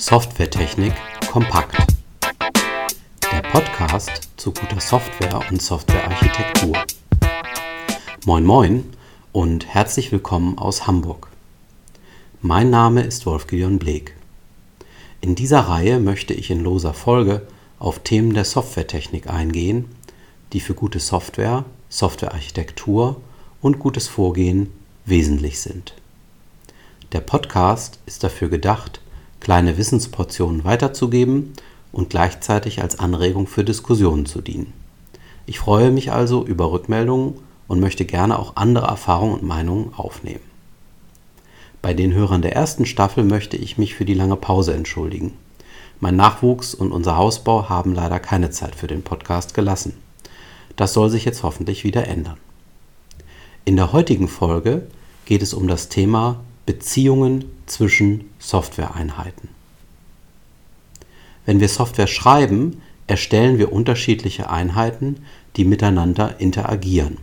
Softwaretechnik kompakt. Der Podcast zu guter Software und Softwarearchitektur. Moin moin und herzlich willkommen aus Hamburg. Mein Name ist Wolf-Gideon Bleek. In dieser Reihe möchte ich in loser Folge auf Themen der Softwaretechnik eingehen, die für gute Software, Softwarearchitektur und gutes Vorgehen wesentlich sind. Der Podcast ist dafür gedacht, kleine Wissensportionen weiterzugeben und gleichzeitig als Anregung für Diskussionen zu dienen. Ich freue mich also über Rückmeldungen und möchte gerne auch andere Erfahrungen und Meinungen aufnehmen. Bei den Hörern der ersten Staffel möchte ich mich für die lange Pause entschuldigen. Mein Nachwuchs und unser Hausbau haben leider keine Zeit für den Podcast gelassen. Das soll sich jetzt hoffentlich wieder ändern. In der heutigen Folge geht es um das Thema Beziehungen zwischen Softwareeinheiten. Wenn wir Software schreiben, erstellen wir unterschiedliche Einheiten, die miteinander interagieren.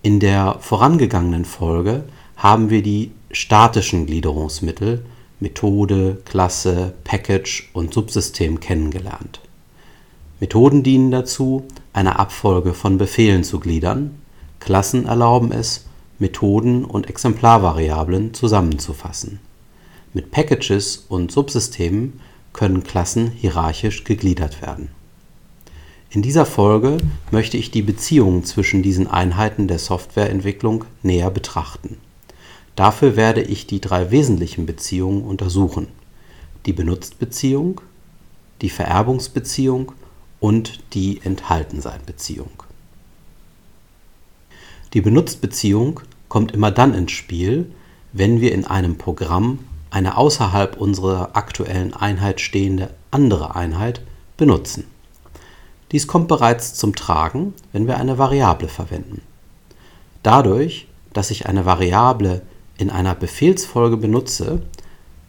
In der vorangegangenen Folge haben wir die statischen Gliederungsmittel Methode, Klasse, Package und Subsystem kennengelernt. Methoden dienen dazu, eine Abfolge von Befehlen zu gliedern, Klassen erlauben es, Methoden und Exemplarvariablen zusammenzufassen. Mit Packages und Subsystemen können Klassen hierarchisch gegliedert werden. In dieser Folge möchte ich die Beziehungen zwischen diesen Einheiten der Softwareentwicklung näher betrachten. Dafür werde ich die drei wesentlichen Beziehungen untersuchen. Die Benutztbeziehung, die Vererbungsbeziehung und die Enthaltenseinbeziehung. Die Benutztbeziehung kommt immer dann ins Spiel, wenn wir in einem Programm eine außerhalb unserer aktuellen Einheit stehende andere Einheit benutzen. Dies kommt bereits zum Tragen, wenn wir eine Variable verwenden. Dadurch, dass ich eine Variable in einer Befehlsfolge benutze,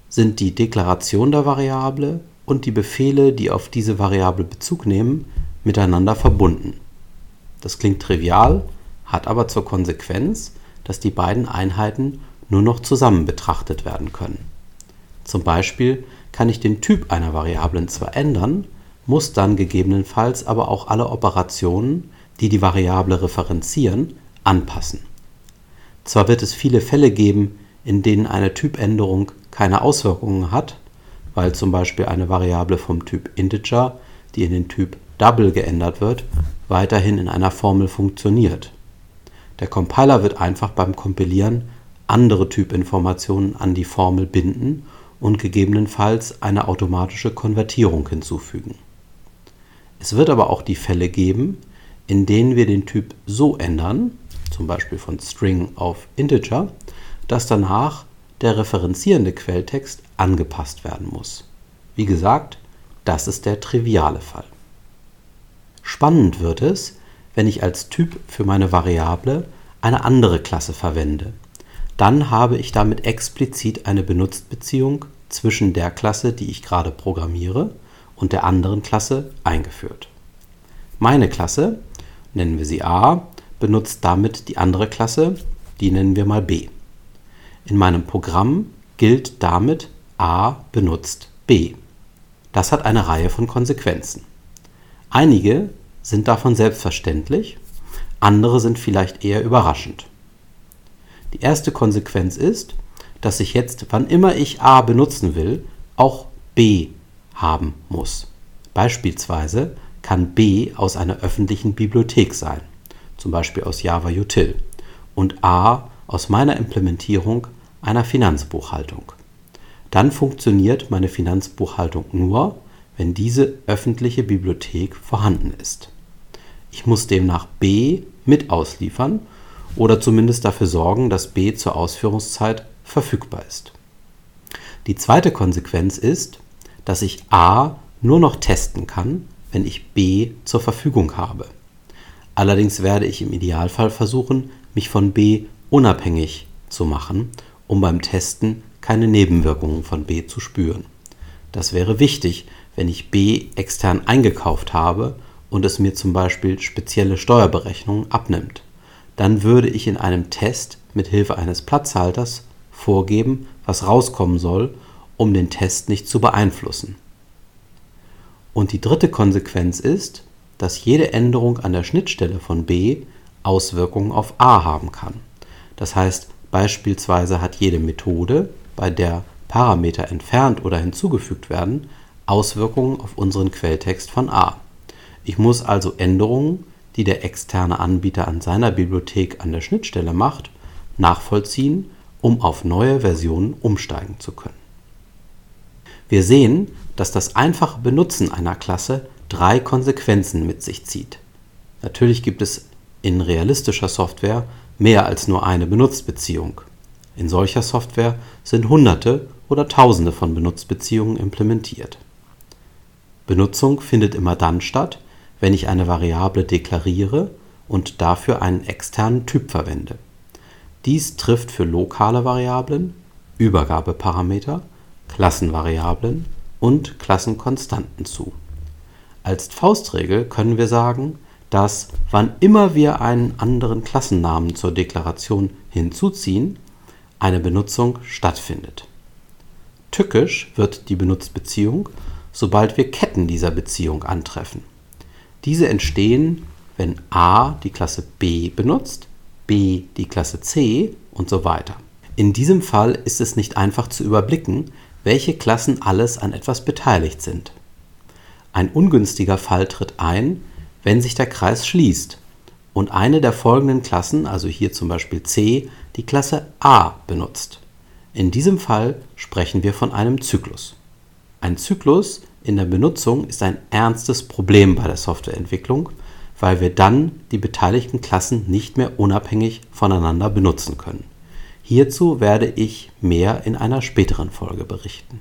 sind die Deklaration der Variable und die Befehle, die auf diese Variable Bezug nehmen, miteinander verbunden. Das klingt trivial, hat aber zur Konsequenz, dass die beiden Einheiten nur noch zusammen betrachtet werden können. Zum Beispiel kann ich den Typ einer Variablen zwar ändern, muss dann gegebenenfalls aber auch alle Operationen, die die Variable referenzieren, anpassen. Zwar wird es viele Fälle geben, in denen eine Typänderung keine Auswirkungen hat, weil zum Beispiel eine Variable vom Typ Integer, die in den Typ Double geändert wird, weiterhin in einer Formel funktioniert. Der Compiler wird einfach beim Kompilieren andere Typinformationen an die Formel binden und gegebenenfalls eine automatische Konvertierung hinzufügen. Es wird aber auch die Fälle geben, in denen wir den Typ so ändern, zum Beispiel von String auf Integer, dass danach der referenzierende Quelltext angepasst werden muss. Wie gesagt, das ist der triviale Fall. Spannend wird es, wenn ich als Typ für meine Variable eine andere Klasse verwende. Dann habe ich damit explizit eine Benutztbeziehung zwischen der Klasse, die ich gerade programmiere, und der anderen Klasse eingeführt. Meine Klasse, nennen wir sie A, benutzt damit die andere Klasse, die nennen wir mal B. In meinem Programm gilt damit A benutzt B. Das hat eine Reihe von Konsequenzen. Einige sind davon selbstverständlich, andere sind vielleicht eher überraschend. Die erste Konsequenz ist, dass ich jetzt, wann immer ich A benutzen will, auch B haben muss. Beispielsweise kann B aus einer öffentlichen Bibliothek sein, zum Beispiel aus Java Util, und A aus meiner Implementierung einer Finanzbuchhaltung. Dann funktioniert meine Finanzbuchhaltung nur, wenn diese öffentliche Bibliothek vorhanden ist. Ich muss demnach B mit ausliefern oder zumindest dafür sorgen, dass B zur Ausführungszeit verfügbar ist. Die zweite Konsequenz ist, dass ich A nur noch testen kann, wenn ich B zur Verfügung habe. Allerdings werde ich im Idealfall versuchen, mich von B unabhängig zu machen, um beim Testen keine Nebenwirkungen von B zu spüren. Das wäre wichtig, wenn ich B extern eingekauft habe und es mir zum Beispiel spezielle Steuerberechnungen abnimmt. Dann würde ich in einem Test mit Hilfe eines Platzhalters vorgeben, was rauskommen soll um den Test nicht zu beeinflussen. Und die dritte Konsequenz ist, dass jede Änderung an der Schnittstelle von b Auswirkungen auf a haben kann. Das heißt, beispielsweise hat jede Methode, bei der Parameter entfernt oder hinzugefügt werden, Auswirkungen auf unseren Quelltext von a. Ich muss also Änderungen, die der externe Anbieter an seiner Bibliothek an der Schnittstelle macht, nachvollziehen, um auf neue Versionen umsteigen zu können. Wir sehen, dass das einfache Benutzen einer Klasse drei Konsequenzen mit sich zieht. Natürlich gibt es in realistischer Software mehr als nur eine Benutzbeziehung. In solcher Software sind Hunderte oder Tausende von Benutzbeziehungen implementiert. Benutzung findet immer dann statt, wenn ich eine Variable deklariere und dafür einen externen Typ verwende. Dies trifft für lokale Variablen, Übergabeparameter, Klassenvariablen und Klassenkonstanten zu. Als Faustregel können wir sagen, dass wann immer wir einen anderen Klassennamen zur Deklaration hinzuziehen, eine Benutzung stattfindet. Tückisch wird die Benutzbeziehung, sobald wir Ketten dieser Beziehung antreffen. Diese entstehen, wenn a die Klasse b benutzt, b die Klasse c und so weiter. In diesem Fall ist es nicht einfach zu überblicken, welche Klassen alles an etwas beteiligt sind. Ein ungünstiger Fall tritt ein, wenn sich der Kreis schließt und eine der folgenden Klassen, also hier zum Beispiel C, die Klasse A benutzt. In diesem Fall sprechen wir von einem Zyklus. Ein Zyklus in der Benutzung ist ein ernstes Problem bei der Softwareentwicklung, weil wir dann die beteiligten Klassen nicht mehr unabhängig voneinander benutzen können. Hierzu werde ich mehr in einer späteren Folge berichten.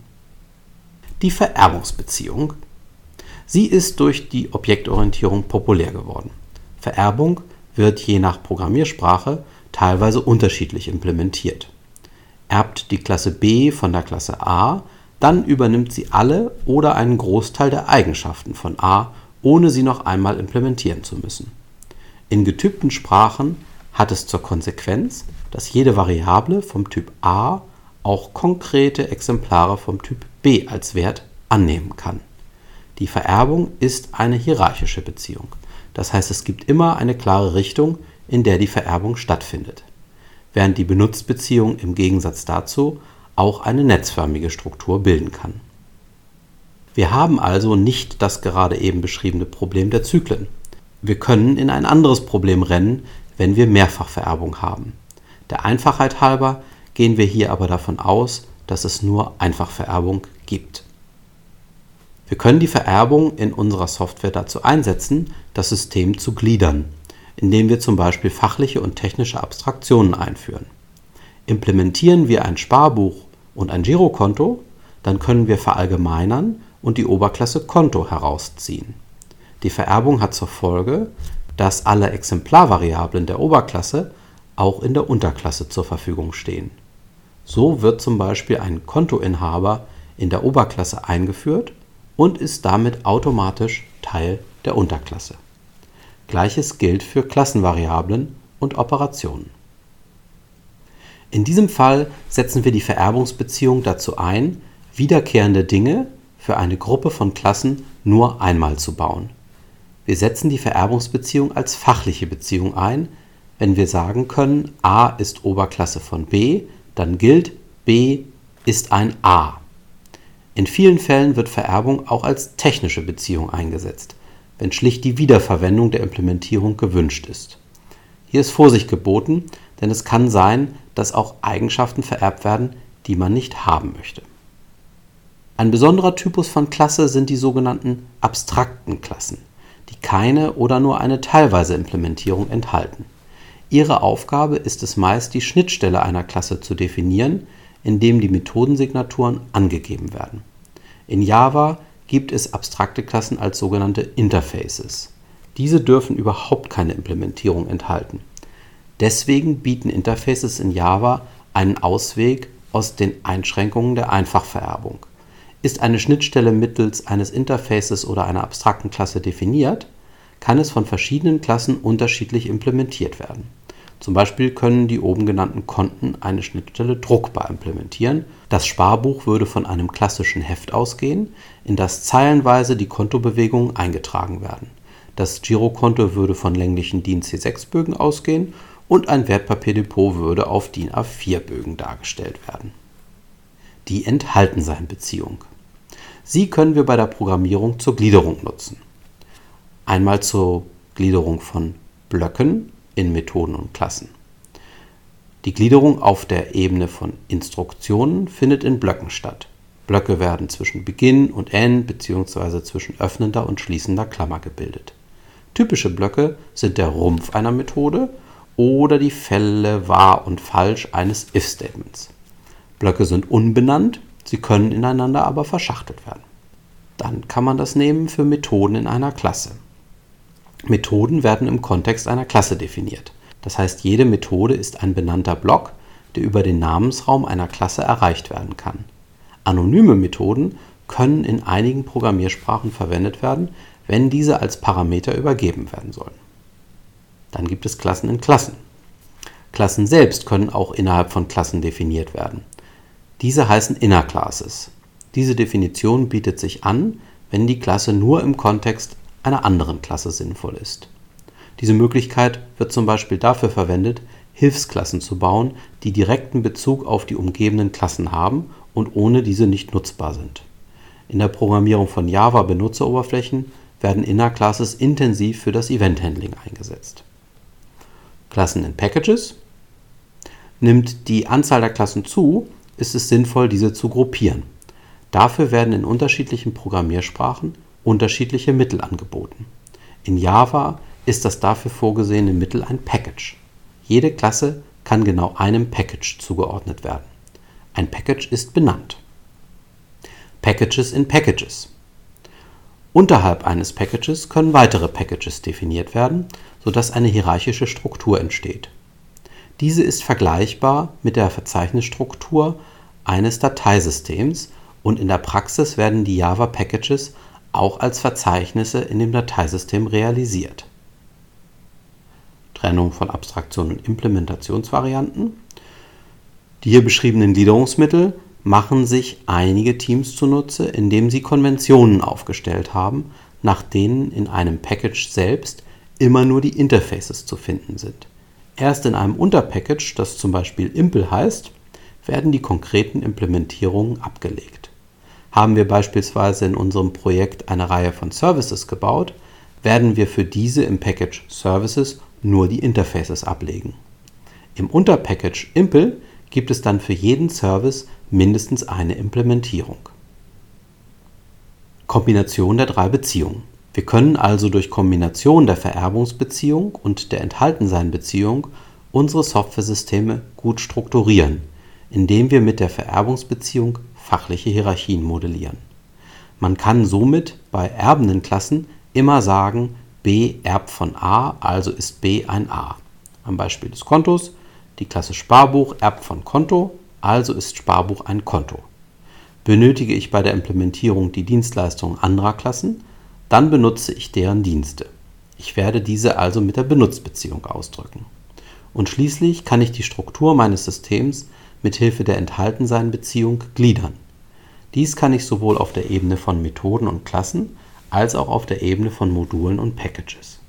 Die Vererbungsbeziehung. Sie ist durch die Objektorientierung populär geworden. Vererbung wird je nach Programmiersprache teilweise unterschiedlich implementiert. Erbt die Klasse B von der Klasse A, dann übernimmt sie alle oder einen Großteil der Eigenschaften von A, ohne sie noch einmal implementieren zu müssen. In getypten Sprachen hat es zur Konsequenz, dass jede Variable vom Typ A auch konkrete Exemplare vom Typ B als Wert annehmen kann. Die Vererbung ist eine hierarchische Beziehung. Das heißt, es gibt immer eine klare Richtung, in der die Vererbung stattfindet, während die Benutzbeziehung im Gegensatz dazu auch eine netzförmige Struktur bilden kann. Wir haben also nicht das gerade eben beschriebene Problem der Zyklen. Wir können in ein anderes Problem rennen, wenn wir Mehrfachvererbung haben. Der Einfachheit halber gehen wir hier aber davon aus, dass es nur Einfachvererbung gibt. Wir können die Vererbung in unserer Software dazu einsetzen, das System zu gliedern, indem wir zum Beispiel fachliche und technische Abstraktionen einführen. Implementieren wir ein Sparbuch und ein Girokonto, dann können wir verallgemeinern und die Oberklasse Konto herausziehen. Die Vererbung hat zur Folge, dass alle Exemplarvariablen der Oberklasse auch in der Unterklasse zur Verfügung stehen. So wird zum Beispiel ein Kontoinhaber in der Oberklasse eingeführt und ist damit automatisch Teil der Unterklasse. Gleiches gilt für Klassenvariablen und Operationen. In diesem Fall setzen wir die Vererbungsbeziehung dazu ein, wiederkehrende Dinge für eine Gruppe von Klassen nur einmal zu bauen. Wir setzen die Vererbungsbeziehung als fachliche Beziehung ein, wenn wir sagen können, A ist Oberklasse von B, dann gilt B ist ein A. In vielen Fällen wird Vererbung auch als technische Beziehung eingesetzt, wenn schlicht die Wiederverwendung der Implementierung gewünscht ist. Hier ist Vorsicht geboten, denn es kann sein, dass auch Eigenschaften vererbt werden, die man nicht haben möchte. Ein besonderer Typus von Klasse sind die sogenannten abstrakten Klassen, die keine oder nur eine teilweise Implementierung enthalten. Ihre Aufgabe ist es meist, die Schnittstelle einer Klasse zu definieren, indem die Methodensignaturen angegeben werden. In Java gibt es abstrakte Klassen als sogenannte Interfaces. Diese dürfen überhaupt keine Implementierung enthalten. Deswegen bieten Interfaces in Java einen Ausweg aus den Einschränkungen der Einfachvererbung. Ist eine Schnittstelle mittels eines Interfaces oder einer abstrakten Klasse definiert, kann es von verschiedenen Klassen unterschiedlich implementiert werden Zum Beispiel können die oben genannten Konten eine Schnittstelle druckbar implementieren. Das Sparbuch würde von einem klassischen Heft ausgehen, in das zeilenweise die Kontobewegungen eingetragen werden. Das Girokonto würde von länglichen DIN C6-Bögen ausgehen und ein Wertpapierdepot würde auf DIN A4-Bögen dargestellt werden. Die Enthaltensein-Beziehung. Sie können wir bei der Programmierung zur Gliederung nutzen. Einmal zur Gliederung von Blöcken in Methoden und Klassen. Die Gliederung auf der Ebene von Instruktionen findet in Blöcken statt. Blöcke werden zwischen Beginn und End bzw. zwischen öffnender und schließender Klammer gebildet. Typische Blöcke sind der Rumpf einer Methode oder die Fälle wahr und falsch eines if-Statements. Blöcke sind unbenannt, sie können ineinander aber verschachtelt werden. Dann kann man das nehmen für Methoden in einer Klasse. Methoden werden im Kontext einer Klasse definiert. Das heißt, jede Methode ist ein benannter Block, der über den Namensraum einer Klasse erreicht werden kann. Anonyme Methoden können in einigen Programmiersprachen verwendet werden, wenn diese als Parameter übergeben werden sollen. Dann gibt es Klassen in Klassen. Klassen selbst können auch innerhalb von Klassen definiert werden. Diese heißen Inner Classes. Diese Definition bietet sich an, wenn die Klasse nur im Kontext einer anderen Klasse sinnvoll ist. Diese Möglichkeit wird zum Beispiel dafür verwendet, Hilfsklassen zu bauen, die direkten Bezug auf die umgebenden Klassen haben und ohne diese nicht nutzbar sind. In der Programmierung von Java-Benutzeroberflächen werden Inner Classes intensiv für das Event-Handling eingesetzt. Klassen in Packages. Nimmt die Anzahl der Klassen zu, ist es sinnvoll, diese zu gruppieren. Dafür werden in unterschiedlichen Programmiersprachen unterschiedliche Mittel angeboten. In Java ist das dafür vorgesehene Mittel ein Package. Jede Klasse kann genau einem Package zugeordnet werden. Ein Package ist benannt. Packages in Packages. Unterhalb eines Packages können weitere Packages definiert werden, sodass eine hierarchische Struktur entsteht. Diese ist vergleichbar mit der Verzeichnisstruktur eines Dateisystems und in der Praxis werden die Java Packages auch als Verzeichnisse in dem Dateisystem realisiert. Trennung von Abstraktion und Implementationsvarianten. Die hier beschriebenen Gliederungsmittel machen sich einige Teams zunutze, indem sie Konventionen aufgestellt haben, nach denen in einem Package selbst immer nur die Interfaces zu finden sind. Erst in einem Unterpackage, das zum Beispiel Impl heißt, werden die konkreten Implementierungen abgelegt. Haben wir beispielsweise in unserem Projekt eine Reihe von Services gebaut, werden wir für diese im Package Services nur die Interfaces ablegen. Im Unterpackage Impl gibt es dann für jeden Service mindestens eine Implementierung. Kombination der drei Beziehungen. Wir können also durch Kombination der Vererbungsbeziehung und der Enthaltenseinbeziehung unsere Softwaresysteme gut strukturieren, indem wir mit der Vererbungsbeziehung fachliche Hierarchien modellieren. Man kann somit bei erbenden Klassen immer sagen, B erbt von A, also ist B ein A. Am Beispiel des Kontos, die Klasse Sparbuch erbt von Konto, also ist Sparbuch ein Konto. Benötige ich bei der Implementierung die Dienstleistungen anderer Klassen, dann benutze ich deren Dienste. Ich werde diese also mit der Benutzbeziehung ausdrücken. Und schließlich kann ich die Struktur meines Systems mit Hilfe der Enthaltensein-Beziehung gliedern. Dies kann ich sowohl auf der Ebene von Methoden und Klassen als auch auf der Ebene von Modulen und Packages.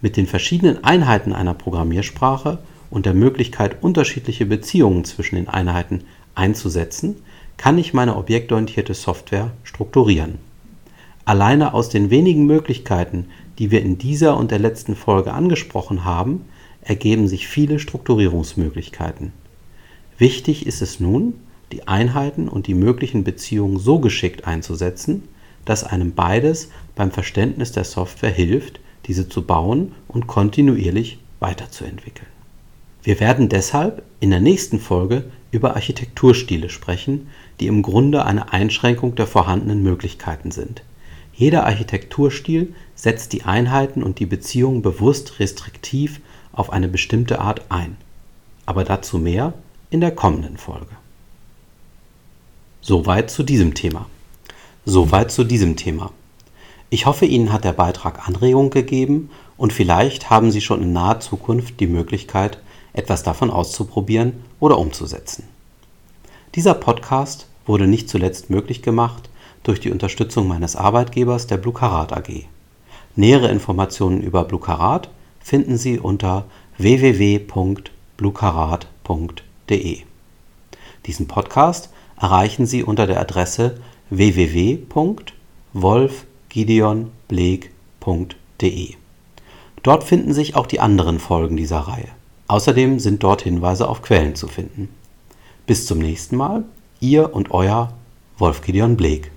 Mit den verschiedenen Einheiten einer Programmiersprache und der Möglichkeit, unterschiedliche Beziehungen zwischen den Einheiten einzusetzen, kann ich meine objektorientierte Software strukturieren. Alleine aus den wenigen Möglichkeiten, die wir in dieser und der letzten Folge angesprochen haben, ergeben sich viele Strukturierungsmöglichkeiten. Wichtig ist es nun, die Einheiten und die möglichen Beziehungen so geschickt einzusetzen, dass einem beides beim Verständnis der Software hilft, diese zu bauen und kontinuierlich weiterzuentwickeln. Wir werden deshalb in der nächsten Folge über Architekturstile sprechen, die im Grunde eine Einschränkung der vorhandenen Möglichkeiten sind. Jeder Architekturstil setzt die Einheiten und die Beziehungen bewusst restriktiv auf eine bestimmte Art ein. Aber dazu mehr in der kommenden Folge. Soweit zu diesem Thema. Soweit zu diesem Thema. Ich hoffe, Ihnen hat der Beitrag Anregung gegeben und vielleicht haben Sie schon in naher Zukunft die Möglichkeit, etwas davon auszuprobieren oder umzusetzen. Dieser Podcast wurde nicht zuletzt möglich gemacht durch die Unterstützung meines Arbeitgebers der Blukarat AG. Nähere Informationen über Blukarat finden Sie unter www.blukarat.de. Diesen Podcast erreichen Sie unter der Adresse www.wolfgideonbleek.de. Dort finden sich auch die anderen Folgen dieser Reihe. Außerdem sind dort Hinweise auf Quellen zu finden. Bis zum nächsten Mal, ihr und euer Wolf Gideon Bleek.